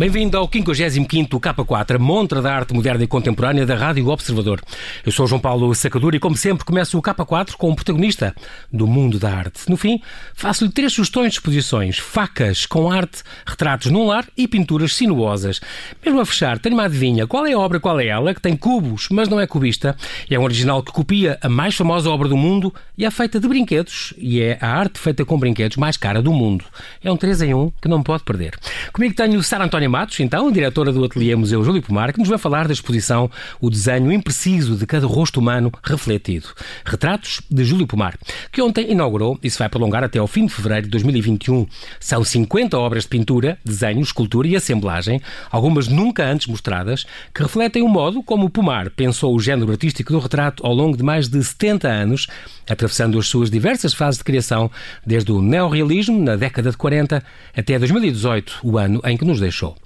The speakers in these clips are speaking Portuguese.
Bem-vindo ao 55º K4, a montra da arte moderna e contemporânea da Rádio Observador. Eu sou João Paulo Sacadura e, como sempre, começo o K4 com o protagonista do mundo da arte. No fim, faço-lhe três sugestões de exposições: facas com arte, retratos num lar e pinturas sinuosas. Mesmo a fechar, tenho uma adivinha. Qual é a obra, qual é ela, que tem cubos, mas não é cubista? É um original que copia a mais famosa obra do mundo e é feita de brinquedos e é a arte feita com brinquedos mais cara do mundo. É um 3 em 1 que não pode perder. Comigo tenho Sara Antónia Matos, então, diretora do Ateliê Museu Júlio Pomar, que nos vai falar da exposição O Desenho Impreciso de Cada Rosto Humano Refletido. Retratos de Júlio Pomar, que ontem inaugurou e se vai prolongar até ao fim de fevereiro de 2021. São 50 obras de pintura, desenho, escultura e assemblagem, algumas nunca antes mostradas, que refletem o modo como Pomar pensou o género artístico do retrato ao longo de mais de 70 anos, atravessando as suas diversas fases de criação, desde o neorrealismo, na década de 40, até 2018, o ano em que nos deixou.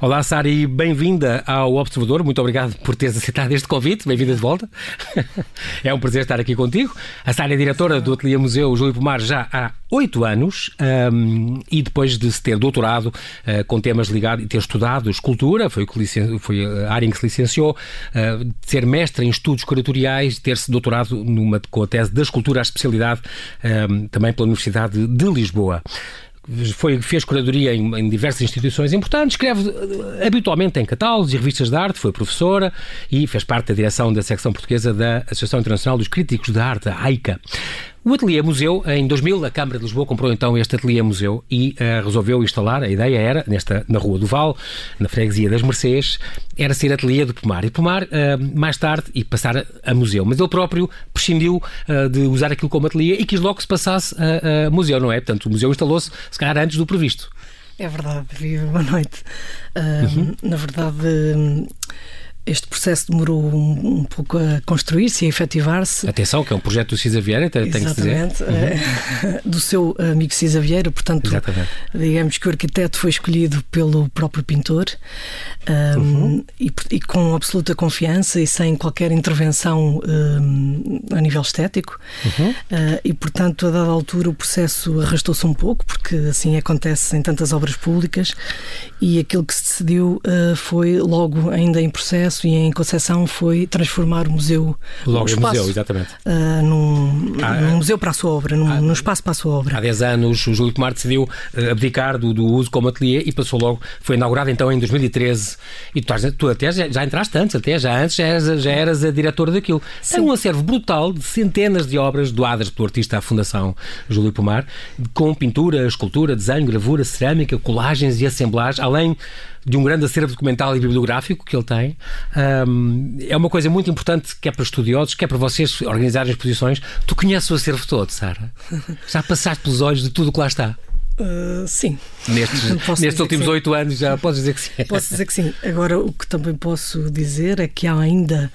Olá, Sari, bem-vinda ao Observador. Muito obrigado por teres aceitado este convite. Bem-vinda de volta. é um prazer estar aqui contigo. A Sari é diretora do Ateliê Museu Júlio Pomar já há oito anos um, e depois de se ter doutorado uh, com temas ligados e ter estudado escultura, foi, foi a área em que se licenciou, uh, ser mestre em estudos curatoriais, ter-se doutorado numa, com a tese da escultura à especialidade um, também pela Universidade de Lisboa foi, fez curadoria em, em, diversas instituições importantes, escreve uh, habitualmente em catálogos e revistas de arte, foi professora e fez parte da direção da secção portuguesa da Associação Internacional dos Críticos de Arte, a AICA. O Ateliê Museu, em 2000, a Câmara de Lisboa comprou então este Ateliê Museu e uh, resolveu instalar, a ideia era, nesta, na Rua do Val, na freguesia das Mercês, era ser Ateliê do Pomar. E Pomar, uh, mais tarde, e passar a, a, museu. Mas ele próprio prescindiu uh, de usar aquilo como ateliê e quis logo que se passasse a, a museu, não é? Portanto, o museu instalou-se, se calhar, antes do previsto. É verdade, Viva, boa noite. Uhum. Na verdade este processo demorou um, um pouco a construir-se e a efetivar-se. Atenção, que é um projeto do Cisa Vieira, tem que se dizer. Exatamente, uhum. do seu amigo Cisa Vieira, portanto, Exatamente. digamos que o arquiteto foi escolhido pelo próprio pintor um, uhum. e, e, com absoluta confiança e sem qualquer intervenção um, a nível estético. Uhum. Uh, e, portanto, a dada altura o processo arrastou-se um pouco, porque assim acontece em tantas obras públicas, e aquilo que se decidiu uh, foi logo ainda em processo e em Conceição foi transformar o museu Logo um espaço, museu, exatamente. Uh, num, ah, num, museu para a sua obra, num, ah, num, espaço para a sua obra. Há 10 anos o Júlio Tomar decidiu uh, abdicar do, do, uso como ateliê e passou logo, foi inaugurado então em 2013 e tu, tu até já, já, entraste antes, até já antes já eras, já eras a diretora daquilo. Sim. Tem um acervo brutal de centenas de obras doadas pelo artista à Fundação Júlio Pomar, com pintura, escultura, desenho, gravura, cerâmica, colagens e assemblagens, além de um grande acervo documental e bibliográfico que ele tem. Um, é uma coisa muito importante, quer para estudiosos, quer para vocês organizarem exposições. Tu conheces o acervo todo, Sara? Já passaste pelos olhos de tudo o que lá está? Uh, sim. Nestes, nestes últimos oito anos já podes dizer que sim. Posso dizer que sim. Agora, o que também posso dizer é que há ainda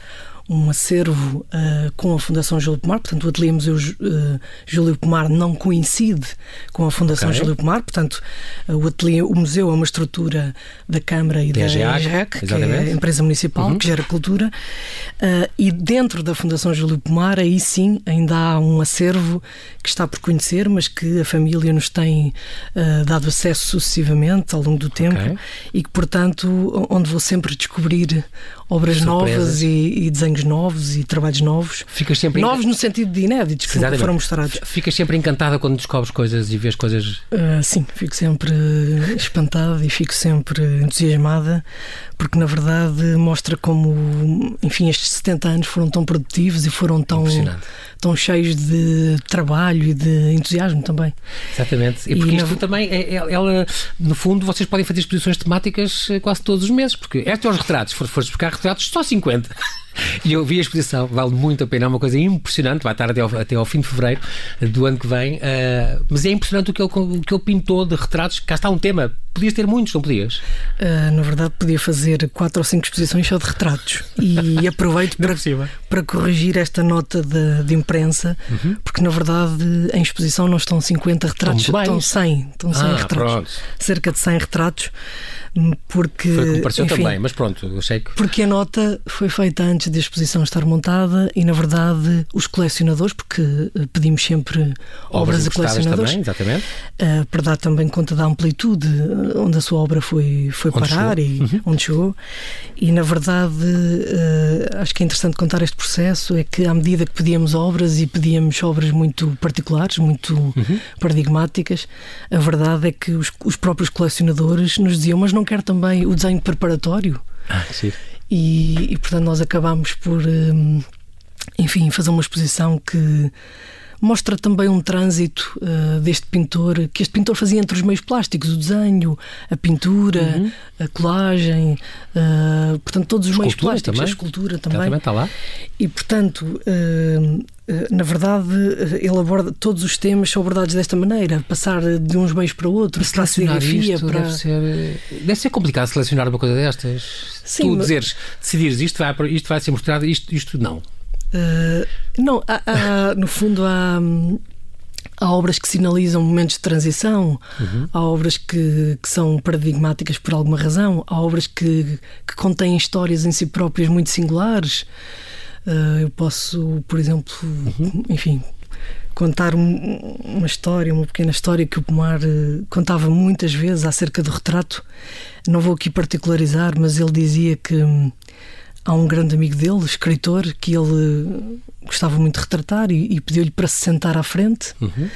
um acervo uh, com a Fundação Júlio Pomar, portanto o Ateliê Museu uh, Júlio Pomar não coincide com a Fundação okay. Júlio Pomar, portanto uh, o, ateliê, o museu é uma estrutura da Câmara e da EGEC, que é a empresa municipal uhum. que gera cultura, e dentro da Fundação Júlio Pomar aí sim ainda há um acervo que está por conhecer, mas que a família nos tem dado acesso sucessivamente ao longo do tempo okay. e que portanto onde vou sempre descobrir obras Surpresas. novas e, e, desenhos novos e trabalhos novos. Ficas sempre novos no sentido de inéditos que nunca foram mostrados. Ficas sempre encantada quando descobres coisas e vês coisas. Uh, sim, fico sempre espantada e fico sempre entusiasmada porque na verdade mostra como, enfim, estes 70 anos foram tão produtivos e foram tão, tão cheios de trabalho e de entusiasmo também. Exatamente. E porque e isto na... também, é, é, ela, no fundo, vocês podem fazer exposições temáticas eh, quase todos os meses, porque estes são os retratos, se fores buscar retratos, só 50. E eu vi a exposição, vale muito a pena, é uma coisa impressionante, vai estar até ao, até ao fim de fevereiro do ano que vem, uh, mas é impressionante o que, ele, o que ele pintou de retratos. Cá está um tema, podias ter muitos, não podias? Uh, na verdade, podia fazer quatro ou cinco exposições só de retratos e aproveito para, para corrigir esta nota de, de imprensa, uhum. porque na verdade em exposição não estão 50 retratos, estão 100, estão 100 ah, retratos, pronto. cerca de 100 retratos porque. Foi como pareceu enfim, também, mas pronto, eu sei que. Porque a nota foi feita antes da exposição estar montada e, na verdade, os colecionadores, porque eh, pedimos sempre obras, obras a colecionadores. Também, exatamente. Uh, para dar também conta da amplitude onde a sua obra foi, foi parar chegou. e uhum. onde chegou. E, na verdade, uh, acho que é interessante contar este processo, é que à medida que pedíamos obras e pedíamos obras muito particulares, muito uhum. paradigmáticas, a verdade é que os, os próprios colecionadores nos diziam, mas não quer também o desenho preparatório? Ah, sim. E, e, portanto, nós acabámos por, um, enfim, fazer uma exposição que mostra também um trânsito uh, deste pintor, que este pintor fazia entre os meios plásticos, o desenho, a pintura, uhum. a colagem, uh, portanto, todos os meios plásticos, também. a escultura também. também está lá. E, portanto, uh, na verdade, ele aborda todos os temas são abordados desta maneira, passar de uns meios para outros, selecionar isto para... deve ser, deve ser complicado selecionar uma coisa destas. Sim, tu mas... dizeres, decidires isto vai, isto vai ser mostrado, isto, isto não. Uh, não, há, há, no fundo há, há obras que sinalizam momentos de transição, uhum. há obras que, que, são paradigmáticas por alguma razão, há obras que, que contêm histórias em si próprias muito singulares. Uh, eu posso, por exemplo, uhum. enfim, contar um, uma história, uma pequena história que o Pomar uh, contava muitas vezes acerca do retrato. Não vou aqui particularizar, mas ele dizia que. Há um grande amigo dele, escritor, que ele gostava muito de retratar e, e pediu-lhe para se sentar à frente. Uhum.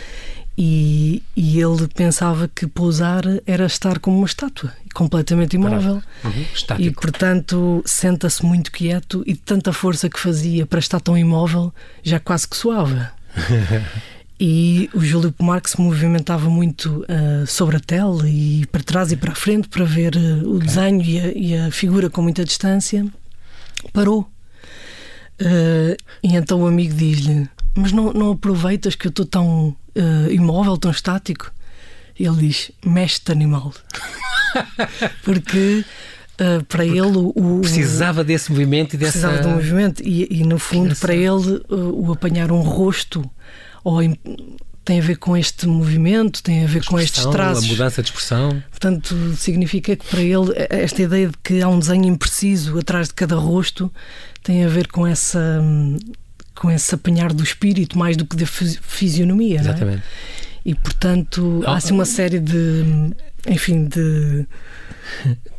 E, e, ele pensava que pousar era estar como uma estátua, completamente imóvel. Uhum. E, portanto, senta-se muito quieto e de tanta força que fazia para estar tão imóvel, já quase que suava. e o Júlio Pomar que se movimentava muito uh, sobre a tela e para trás e para a frente para ver uh, o desenho e a, e a figura com muita distância parou. Uh, e então o amigo diz-lhe: Mas não, não aproveitas que eu estou tão uh, imóvel, tão estático? E ele diz: Mestre animal. Porque. Uh, para Porque ele o, precisava desse movimento e dessa precisava do movimento e, e no fundo para ele o apanhar um rosto ou tem a ver com este movimento, tem a ver com estes traços. A mudança de expressão. Portanto, significa que para ele esta ideia de que há um desenho impreciso atrás de cada rosto tem a ver com essa com esse apanhar do espírito mais do que da fisionomia. Exatamente. É? E portanto há assim uma série de enfim de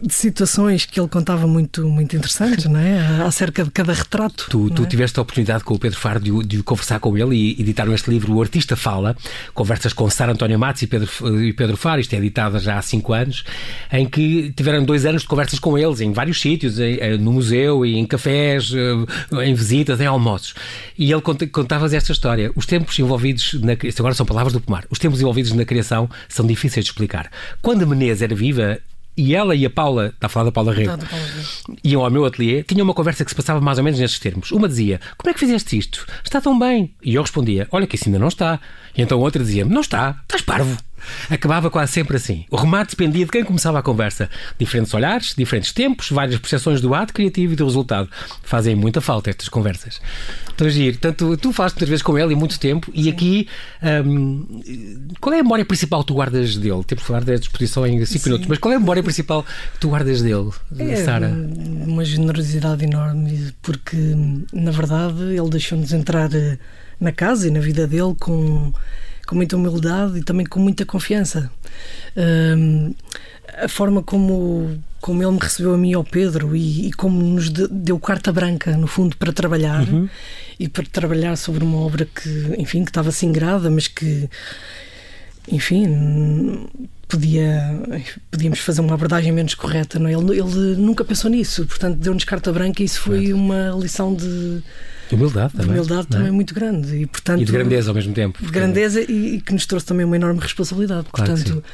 de situações que ele contava muito, muito interessantes, não é? Acerca de cada retrato. Tu, tu é? tiveste a oportunidade com o Pedro Faro de, de, conversar com ele e editaram este livro, O Artista Fala, conversas com Sara António Matos e Pedro, e Pedro Faro, isto é editado já há cinco anos, em que tiveram dois anos de conversas com eles, em vários sítios, em, no museu, em cafés, eh, em visitas, em almoços. E ele contava esta história. Os tempos envolvidos, na, agora são palavras do Pomar, os tempos envolvidos na criação são difíceis de explicar. Quando a Menezes era viva, e ela e a Paula, está a falar da Paula Rego, iam ao meu ateliê, tinham uma conversa que se passava mais ou menos nestes termos. Uma dizia: Como é que fizeste isto? Está tão bem. E eu respondia: Olha, que isso ainda não está. E então outra dizia: Não está, estás parvo. Acabava quase sempre assim. O remate dependia de quem começava a conversa. Diferentes olhares, diferentes tempos, várias percepções do ato criativo e do resultado. Fazem muita falta estas conversas. A giro. Tanto tu fazes muitas vezes com ele e muito tempo. E aqui, um, qual é a memória principal que tu guardas dele? Temos de falar da disposição em 5 minutos, mas qual é a memória principal que tu guardas dele, é, Sara? Uma generosidade enorme, porque na verdade ele deixou-nos entrar eh, na casa e na vida dele com com muita humildade e também com muita confiança. Um, a forma como, como ele me recebeu a mim e ao Pedro e, e como nos deu carta branca, no fundo, para trabalhar uhum. e para trabalhar sobre uma obra que, enfim, que estava singrada, mas que, enfim, podia, podíamos fazer uma abordagem menos correta. Não? É? Ele, ele nunca pensou nisso, portanto, deu-nos carta branca e isso foi uma lição de de humildade também. De humildade é? também muito grande. E, portanto, e de grandeza ao mesmo tempo. De grandeza e, e, que nos trouxe também uma enorme responsabilidade. Claro portanto,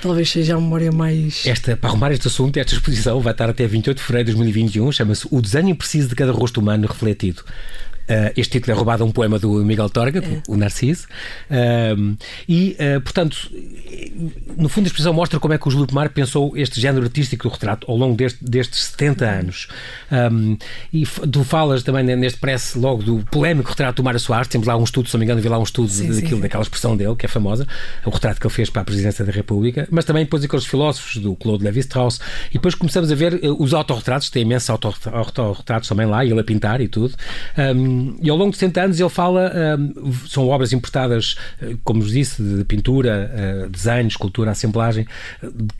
talvez seja a memória mais. Esta, para arrumar este assunto, esta exposição vai estar até 28 de fevereiro de 2021, chama-se O Desenho Impreciso de Cada Rosto Humano Refletido. Uh, este título é roubado a um poema do Miguel Torga, é. o Narciso. Uh, e, uh, portanto, no fundo, a exposição mostra como é que o Júlio Pomar pensou este género artístico do retrato ao longo deste, destes 70 anos. Um, e tu falas também neste press logo do polémico retrato do Mário Soares. Temos lá um estudo, se não me engano, vi lá um estudo sim, daquilo, sim. daquela expressão dele, que é famosa, o retrato que ele fez para a presidência da República. Mas também depois aqueles filósofos do Claude Lévi-Strauss. E depois começamos a ver os autorretratos, tem imensos autorretratos também lá, ele a pintar e tudo. Um, E ao longo de 70 anos ele fala, um, são obras importadas, como vos disse, de pintura, uh, design, escultura, assemblagem,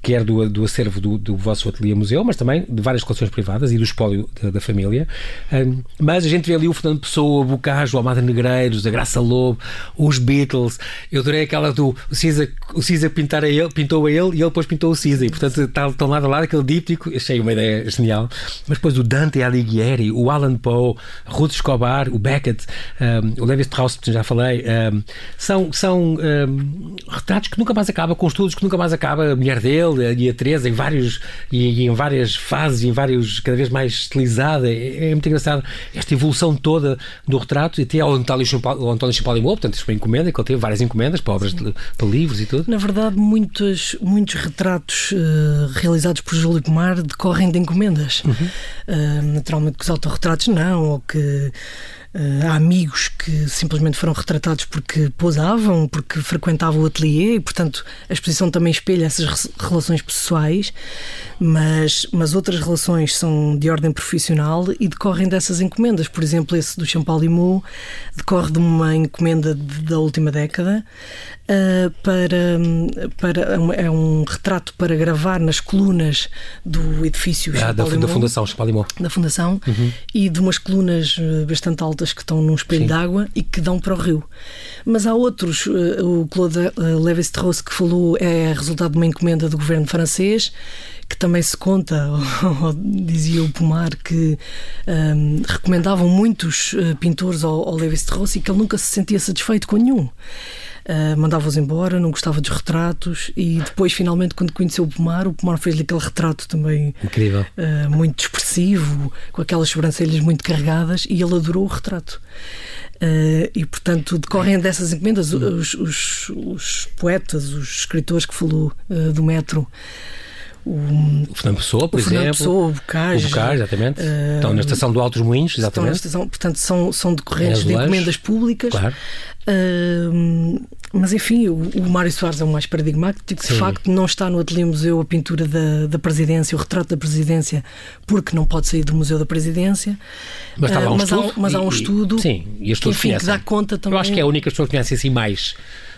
quer do, do acervo do, do vosso ateliê museu, mas também de várias coleções privadas e do espólio da, da família. Um, mas a gente vê ali o Fernando Pessoa, o Bocage, o Almada Negreiros, a Graça Lobo, os Beatles. Eu adorei aquela do o Cisa, o pintar a ele, pintou a ele e ele depois pintou o Cisa. E portanto estão lado a lado aquele díptico. Achei uma ideia genial. Mas depois o Dante Alighieri, o Alan Poe, Ruth Escobar, o Beckett, um, o Levi Strauss, já falei, um, são, são um, retratos que nunca mais acaba, com estudos que nunca mais acaba. A mulher dele e a Teresa em vários e, e em várias fases, em vários cada vez mais estilizada. É, é muito engraçado esta evolução toda do retrato e até ao António Champalimau, portanto, isto foi encomenda, que ele teve várias encomendas para obras, de, para livros e tudo. Na verdade, muitos, muitos retratos uh, realizados por Júlio Pomar decorrem de encomendas. Uhum. Uh, naturalmente que os autorretratos não, ou que há amigos que simplesmente foram retratados porque posavam, porque frequentavam o ateliê e, portanto, a exposição também espelha essas relações pessoais, mas, mas outras relações são de ordem profissional e decorrem dessas encomendas. Por exemplo, esse do Champalimau decorre de uma encomenda de, da última década uh, para, para é um retrato para gravar nas colunas do edifício ah, da, da Fundação Champalimau. Da Fundação uhum. e de umas colunas eh, bastante altas que estão num espelho d'água e que dão para o rio. Mas há outros, eh, o Claude eh, Lévi-Strauss que falou é resultado de uma encomenda do governo francês que também se conta, dizia o Pomar, que um, ehm, recomendavam muitos uh, pintores ao, ao Lévi-Strauss e que ele nunca se sentia satisfeito com nenhum. Uh, mandava-os embora, não gostava dos retratos e depois, finalmente, quando conheceu o Pomar, o Pomar fez-lhe aquele retrato também incrível, uh, muito expressivo, com aquelas sobrancelhas muito carregadas e ele adorou o retrato. Uh, e, portanto, decorrem dessas encomendas os, os, os poetas, os escritores que falou do metro o, o Fernando Pessoa, por o exemplo. Fernando Pessoa, o Bocage. O Bocage, exatamente. Uh, estão na estação do Altos Moinhos, exatamente. Estão na estação, portanto, são, são decorrentes de encomendas públicas. Claro. Uh, mas enfim, o, o Mário Soares é o mais paradigmático. De facto, não está no Ateliê Museu a pintura da, da Presidência, o retrato da Presidência, porque não pode sair do Museu da Presidência. Mas, está lá um uh, mas, estudo, há, mas há um estudo sim, e que, enfim, que dá conta também. Eu acho que é a única pessoa que conhece assim mais,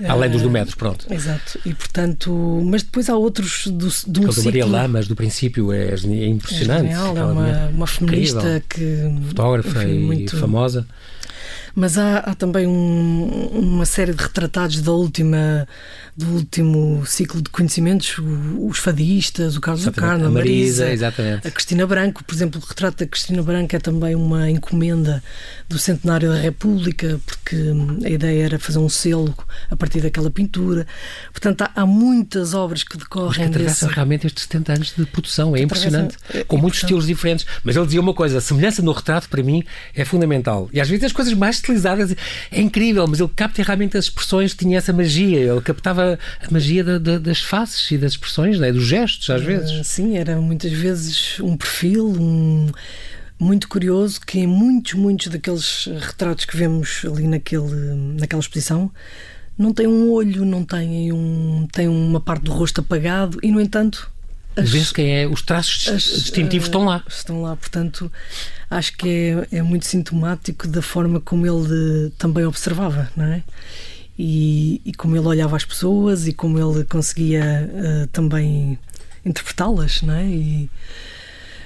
além dos do metros, pronto. Exato. E portanto, mas depois há outros do, do um ciclo... Maria Lamas, do princípio, é, é impressionante. É, genial, é uma, uma feminista incrível. que. Fotógrafa enfim, e muito... famosa mas há, há também um, uma série de retratados da última, do último ciclo de conhecimentos, os fadistas, o Carlos Ocarno, a Marisa, Marisa a Cristina Branco. Por exemplo, o retrato da Cristina Branco é também uma encomenda do centenário da República, porque a ideia era fazer um selo a partir daquela pintura. Portanto, há, há muitas obras que decorrem. Mas que atravessam desse... realmente estes 70 anos de produção, é impressionante, é, com muitos portanto... estilos diferentes. Mas ele dizia uma coisa: a semelhança no retrato, para mim, é fundamental. E às vezes as coisas mais é incrível, mas ele capta realmente as expressões, tinha essa magia, ele captava a magia da, da, das faces e das expressões, né? dos gestos, às vezes. Uh, sim, era muitas vezes um perfil, um muito curioso que em muitos, muitos daqueles retratos que vemos ali naquele, naquela exposição não tem um olho, não tem, um, tem uma parte do rosto apagado e, no entanto, Vê-se quem é, os traços as, distintivos uh, estão lá. Estão lá, portanto, acho que é, é muito sintomático da forma como ele também observava, não é? E, e como ele olhava as pessoas e como ele conseguia uh, também interpretá-las, não é? E,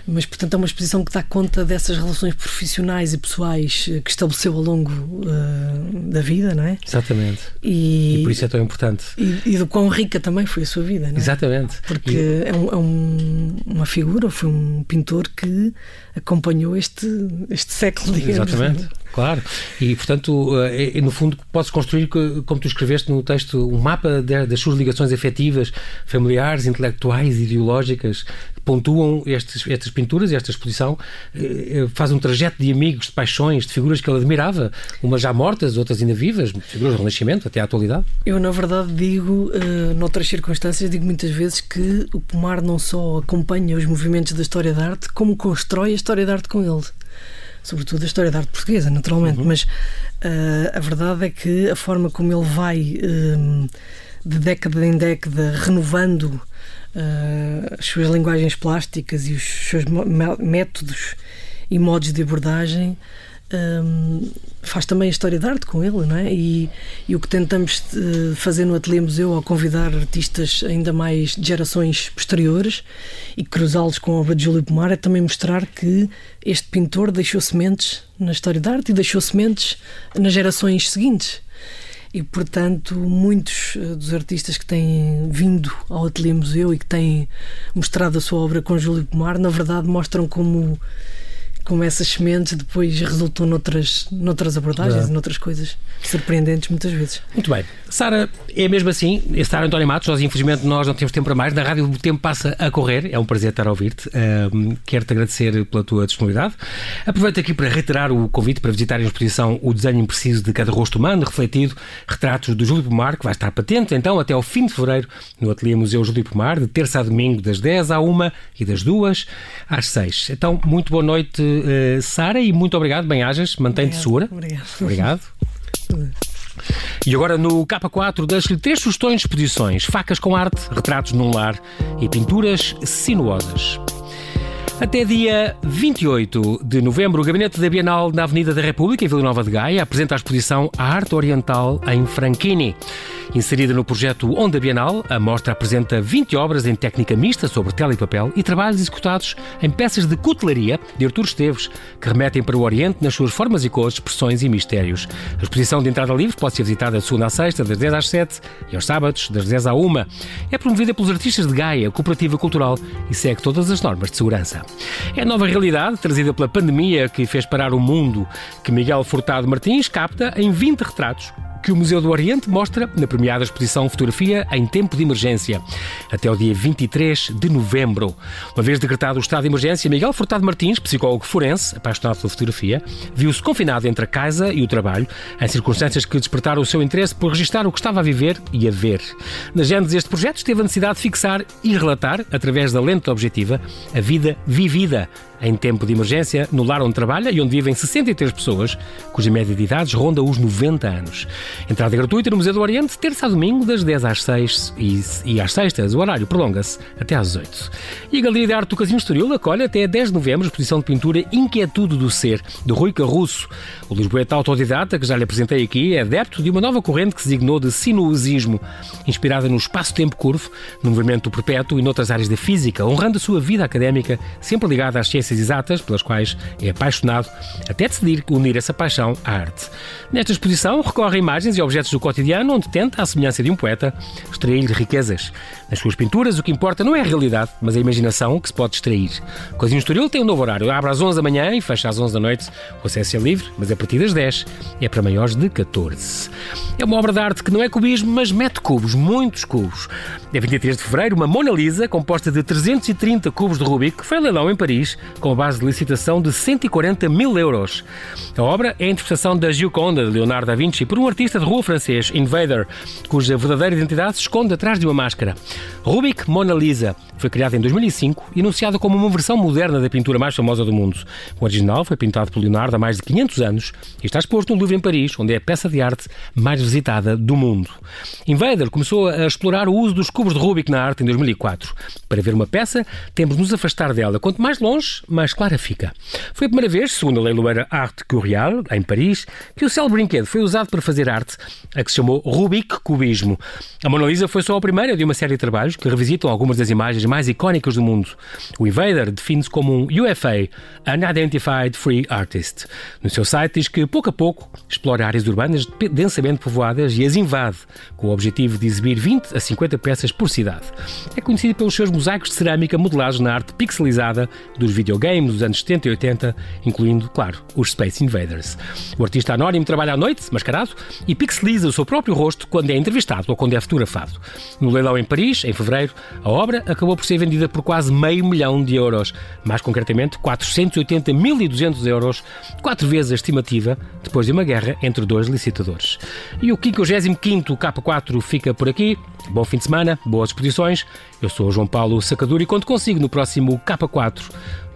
mas portanto é uma exposição que dá conta dessas relações profissionais e pessoais eh, que estabeleceu ao longo uh, da vida, não é? Exatamente. E, e, por isso é tão importante. E, e, do quão rica também foi a sua vida, não é? Exatamente. Porque e... é, um, é um, uma figura, foi um pintor que acompanhou este, este século, digamos. Exatamente. Claro, e portanto, eh, no fundo, podes construir, como tu escreveste no texto, um mapa das suas ligações afetivas, familiares, intelectuais, ideológicas, que pontuam estes, estas pinturas e esta exposição, eh, eh, faz um trajeto de amigos, de paixões, de figuras que ele admirava, umas já mortas, outras ainda vivas, figuras do Renascimento até à atualidade. Eu, na verdade, digo, noutras circunstâncias, digo muitas vezes que o Pomar não só acompanha os movimentos da história da arte, como constrói a história da arte com ele sobretudo a história da arte portuguesa, naturalmente, uhum. mas uh, a verdade é que a forma como ele vai uh, de década em década renovando uh, as suas linguagens plásticas e os seus métodos e modos de abordagem um, faz também a história de arte com ele, não é? E, e o que tentamos uh, fazer no Ateliê Museu ao convidar artistas ainda mais de gerações posteriores e cruzá-los com a obra de Júlio Pomar é também mostrar que este pintor deixou sementes na história da arte e deixou sementes nas gerações seguintes. E, portanto, muitos uh, dos artistas que têm vindo ao Ateliê Museu e que têm mostrado a sua obra com Júlio Pomar, na verdade, mostram como como essas sementes depois resultam noutras, noutras abordagens e noutras coisas surpreendentes muitas vezes. Muito bem. Sara, é mesmo assim, Sara António Matos, nós infelizmente nós não temos tempo para mais, na rádio o tempo passa a correr, é um prazer estar a ouvir-te, quero-te agradecer pela tua disponibilidade. Aproveito aqui para reiterar o convite para visitar a exposição O Desenho Impreciso de Cada Rosto Humano, refletido, retratos do Júlio Pomar, que vai estar patente então até ao fim de fevereiro no Ateliê Museu Júlio Pomar, de terça a domingo das 10 à 1 e das 2 às 6. Então, muito boa noite uh, Sara, e muito obrigado. Bem-ajas, mantém-te segura. Obrigado. Obrigado. E agora no K4 das-lhe três sugestões de exposições: facas com arte, retratos num lar e pinturas sinuosas. Até dia 28 de novembro, o Gabinete da Bienal na Avenida da República, em Vila Nova de Gaia, apresenta a exposição A Arte Oriental em Franchini. Inserida no projeto Onda Bienal, a mostra apresenta 20 obras em técnica mista sobre tela e papel e trabalhos executados em peças de cutelaria de Artur Esteves, que remetem para o Oriente nas suas formas e cores, expressões e mistérios. A exposição de entrada livre pode ser visitada de segunda a sexta, das 10 às 7 e aos sábados, das 10 à 1. É promovida pelos artistas de Gaia, cooperativa cultural, e segue todas as normas de segurança. É a nova realidade trazida pela pandemia que fez parar o mundo. Que Miguel Furtado Martins capta em 20 retratos que o Museu do Oriente mostra na premiada exposição Fotografia em Tempo de Emergência, até o dia 23 de novembro. Uma vez decretado o estado de emergência, Miguel Furtado Martins, psicólogo forense, apaixonado pela fotografia, viu-se confinado entre a casa e o trabalho, em circunstâncias que despertaram o seu interesse por registrar o que estava a viver e a ver. Na gênese deste projeto, teve a necessidade de fixar e relatar, através da lente objetiva, a vida vivida em tempo de emergência no lar onde trabalha e onde vivem 63 pessoas, cuja média de idades ronda os 90 anos. Entrada gratuita no Museu do Oriente, terça a domingo, das 10 às 6 e, e às sextas. O horário prolonga-se até às 8. E a Galeria de Arte do Casino Estoril acolhe até 10 de novembro a exposição de pintura Inquietude do Ser, de Rui Carrusso. O lisboeta autodidata, que já lhe apresentei aqui, é adepto de uma nova corrente que se de sinuosismo, inspirada no espaço-tempo curvo, no movimento perpétuo e noutras áreas da física, honrando a sua vida académica, sempre ligada às ciências exatas, pelas quais é apaixonado, até decidir unir essa paixão à arte. Nesta exposição recorre a imagens e objetos do cotidiano, onde tenta, à semelhança de um poeta, extrair-lhe riquezas. Nas suas pinturas, o que importa não é a realidade, mas a imaginação que se pode extrair. O Cozinho Estoril tem um novo horário. Abre às 11 da manhã e fecha às 11 da noite. O acesso é livre, mas é a partir das 10. É para maiores de 14. É uma obra de arte que não é cubismo, mas mete cubos, muitos cubos. É 23 de fevereiro, uma Mona Lisa composta de 330 cubos de Rubik, que foi leilão em Paris, com a base de licitação de 140 mil euros. A obra é a interpretação da Gioconda de Leonardo da Vinci por um artista de rua francês, Invader, cuja verdadeira identidade se esconde atrás de uma máscara. Rubik Mona Lisa foi criada em 2005 e anunciada como uma versão moderna da pintura mais famosa do mundo. O original foi pintado por Leonardo há mais de 500 anos e está exposto no Louvre em Paris, onde é a peça de arte mais visitada do mundo. Invader começou a explorar o uso dos cubos de Rubik na arte em 2004. Para ver uma peça, temos de nos afastar dela. Quanto mais longe, mais clara fica. Foi a primeira vez, segundo a leiloeira Arte Curial, em Paris, que o célebre brinquedo foi usado para fazer arte, a que se chamou Rubik Cubismo. A Mona Lisa foi só a primeira de uma série de trabalhos que revisitam algumas das imagens mais icónicas do mundo. O Invader define-se como um UFA, Unidentified Free Artist. No seu site diz que, pouco a pouco, explora áreas urbanas densamente povoadas e as invade, com o objetivo de exibir 20 a 50 peças por cidade. É conhecido pelos seus mosaicos de cerâmica modelados na arte pixelizada dos videogames dos anos 70 e 80, incluindo, claro, os Space Invaders. O artista anónimo trabalha à noite, mascarado, e pixeliza o seu próprio rosto quando é entrevistado ou quando é fotografado. No leilão em Paris, em fevereiro, a obra acabou por ser vendida por quase meio milhão de euros, mais concretamente 480.200 euros, quatro vezes a estimativa, depois de uma guerra entre dois licitadores. E o 55º K4 fica por aqui. Bom fim de semana, boas exposições. Eu sou o João Paulo Sacadura e conto consigo no próximo K4,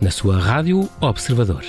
na sua Rádio Observador.